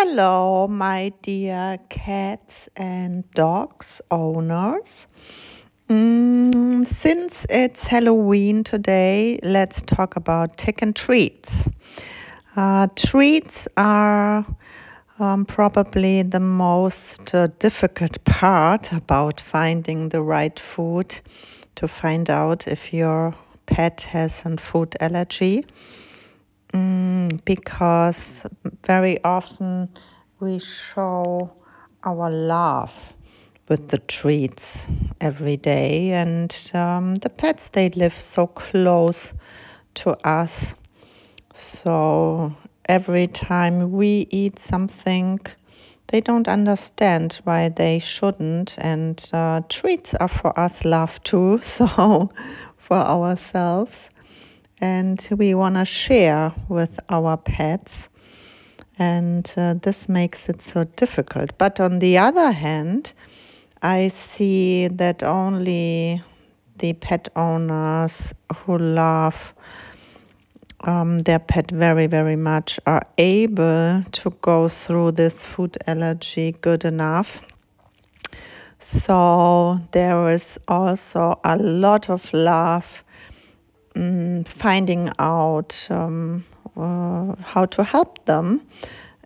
Hello, my dear cats and dogs owners. Mm, since it's Halloween today, let's talk about chicken treats. Uh, treats are um, probably the most uh, difficult part about finding the right food to find out if your pet has a food allergy. Mm, because very often we show our love with the treats every day, and um, the pets they live so close to us. So every time we eat something, they don't understand why they shouldn't, and uh, treats are for us love too. So for ourselves and we want to share with our pets. And uh, this makes it so difficult. But on the other hand, I see that only the pet owners who love um, their pet very, very much are able to go through this food allergy good enough. So there is also a lot of love um, finding out um, uh, how to help them.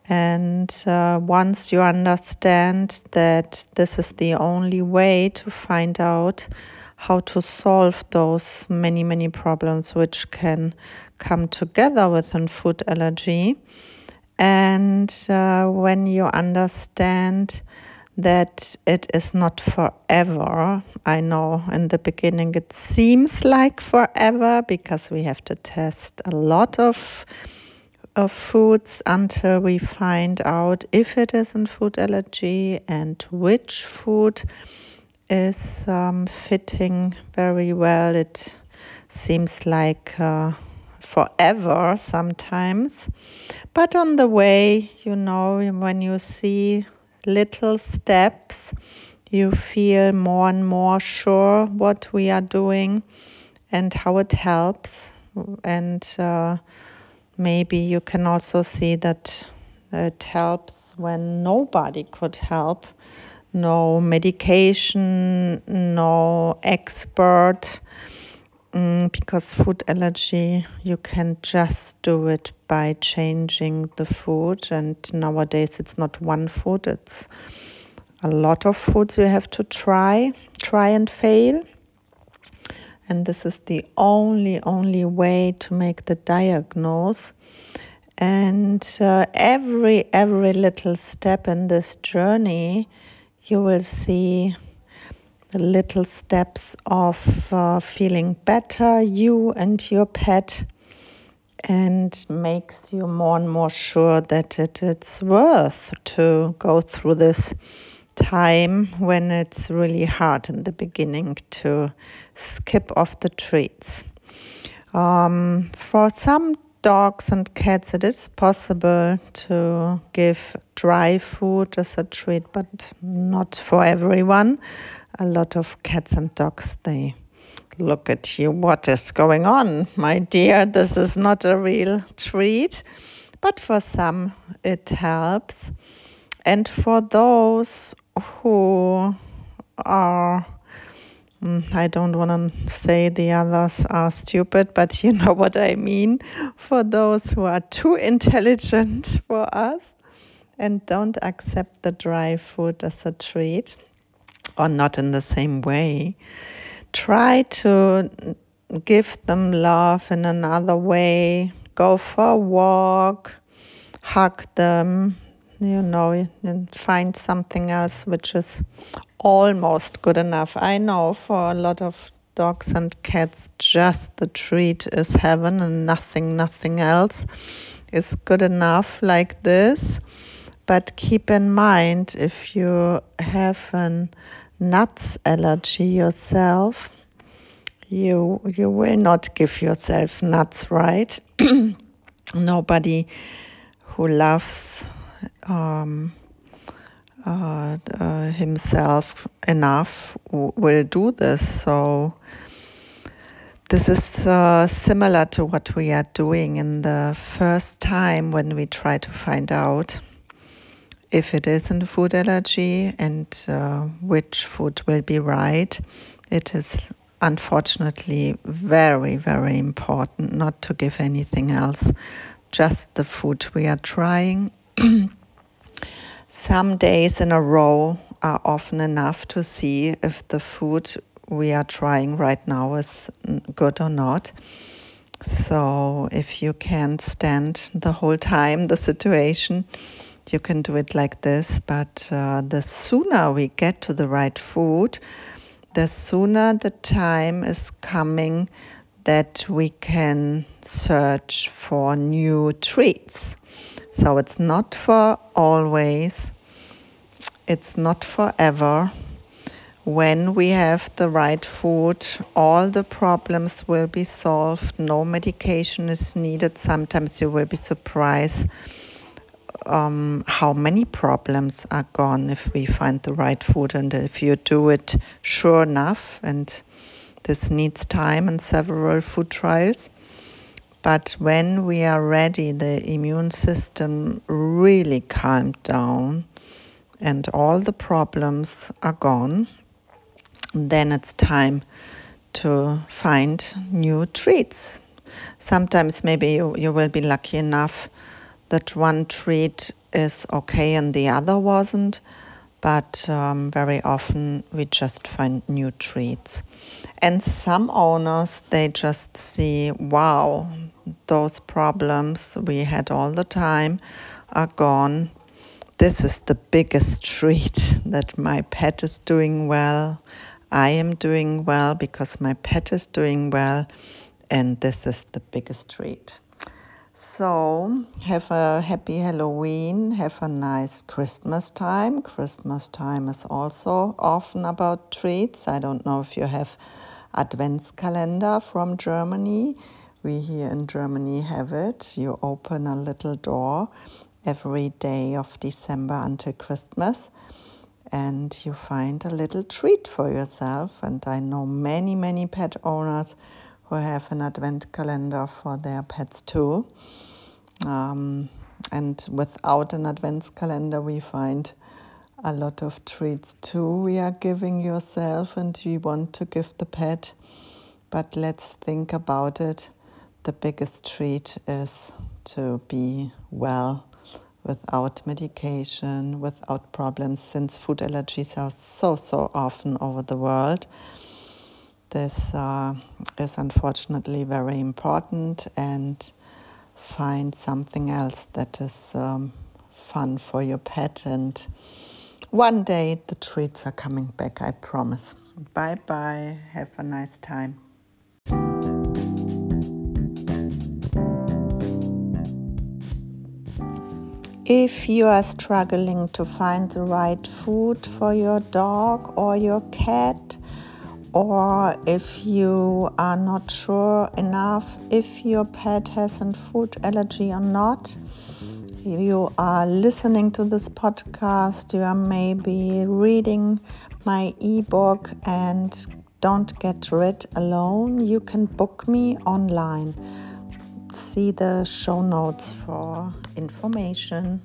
And uh, once you understand that this is the only way to find out how to solve those many, many problems which can come together within food allergy, and uh, when you understand that it is not forever. I know in the beginning it seems like forever because we have to test a lot of of foods until we find out if it is a food allergy and which food is um, fitting very well. It seems like uh, forever sometimes. But on the way, you know, when you see little steps, you feel more and more sure what we are doing and how it helps. And uh, maybe you can also see that it helps when nobody could help. No medication, no expert, mm, because food allergy, you can just do it by changing the food. And nowadays, it's not one food, it's a lot of foods you have to try, try and fail. And this is the only, only way to make the diagnose. And uh, every, every little step in this journey, you will see the little steps of uh, feeling better, you and your pet and makes you more and more sure that it, it's worth to go through this time when it's really hard in the beginning to skip off the treats. Um, for some dogs and cats, it is possible to give dry food as a treat, but not for everyone. A lot of cats and dogs, they Look at you. What is going on, my dear? This is not a real treat. But for some, it helps. And for those who are, Mm, I don't want to say the others are stupid, but you know what I mean. For those who are too intelligent for us and don't accept the dry food as a treat or not in the same way try to give them love in another way. Go for a walk, hug them, you know, and find something else which is almost good enough. I know for a lot of dogs and cats, just the treat is heaven and nothing, nothing else is good enough like this. But keep in mind if you have an nuts allergy yourself, you you will not give yourself nuts, right? Nobody who loves um, uh, uh, himself enough will do this. So this is uh, similar to what we are doing in the first time when we try to find out if it is a food allergy and uh, which food will be right. It is unfortunately very, very important not to give anything else, just the food we are trying. Some days in a row are often enough to see if the food we are trying right now is good or not. So, if you can't stand the whole time the situation, you can do it like this. But uh, the sooner we get to the right food, the sooner the time is coming that we can search for new treats. So, it's not for always, it's not forever when we have the right food, all the problems will be solved. No medication is needed. Sometimes you will be surprised um, how many problems are gone if we find the right food and if you do it sure enough. And this needs time and several food trials. But when we are ready, the immune system really calmed down and all the problems are gone then it's time to find new treats. Sometimes maybe you, you will be lucky enough that one treat is okay and the other wasn't, but um, very often we just find new treats. And some owners, they just see, wow, those problems we had all the time are gone. This is the biggest treat that my pet is doing well. I am doing well because my pet is doing well, and this is the biggest treat. So, have a happy Halloween, have a nice Christmas time. Christmas time is also often about treats. I don't know if you have Adventskalender from Germany. We here in Germany have it. You open a little door every day of December until Christmas and you find a little treat for yourself. And I know many, many pet owners who have an advent calendar for their pets too. Um, and without an advent calendar, we find a lot of treats too we are giving yourself and we want to give the pet. But let's think about it. The biggest treat is to be well without medication, without problems, since food allergies are so, so often over the world. This uh, is unfortunately very important, and find something else that is um, fun for your pet. And one day the treats are coming back, I promise. Bye bye. Have a nice time. If you are struggling to find the right food for your dog or your cat, or if you are not sure enough if your pet has a food allergy or not, you are listening to this podcast, you are maybe reading my ebook and don't get rid alone, you can book me online see the show notes for information.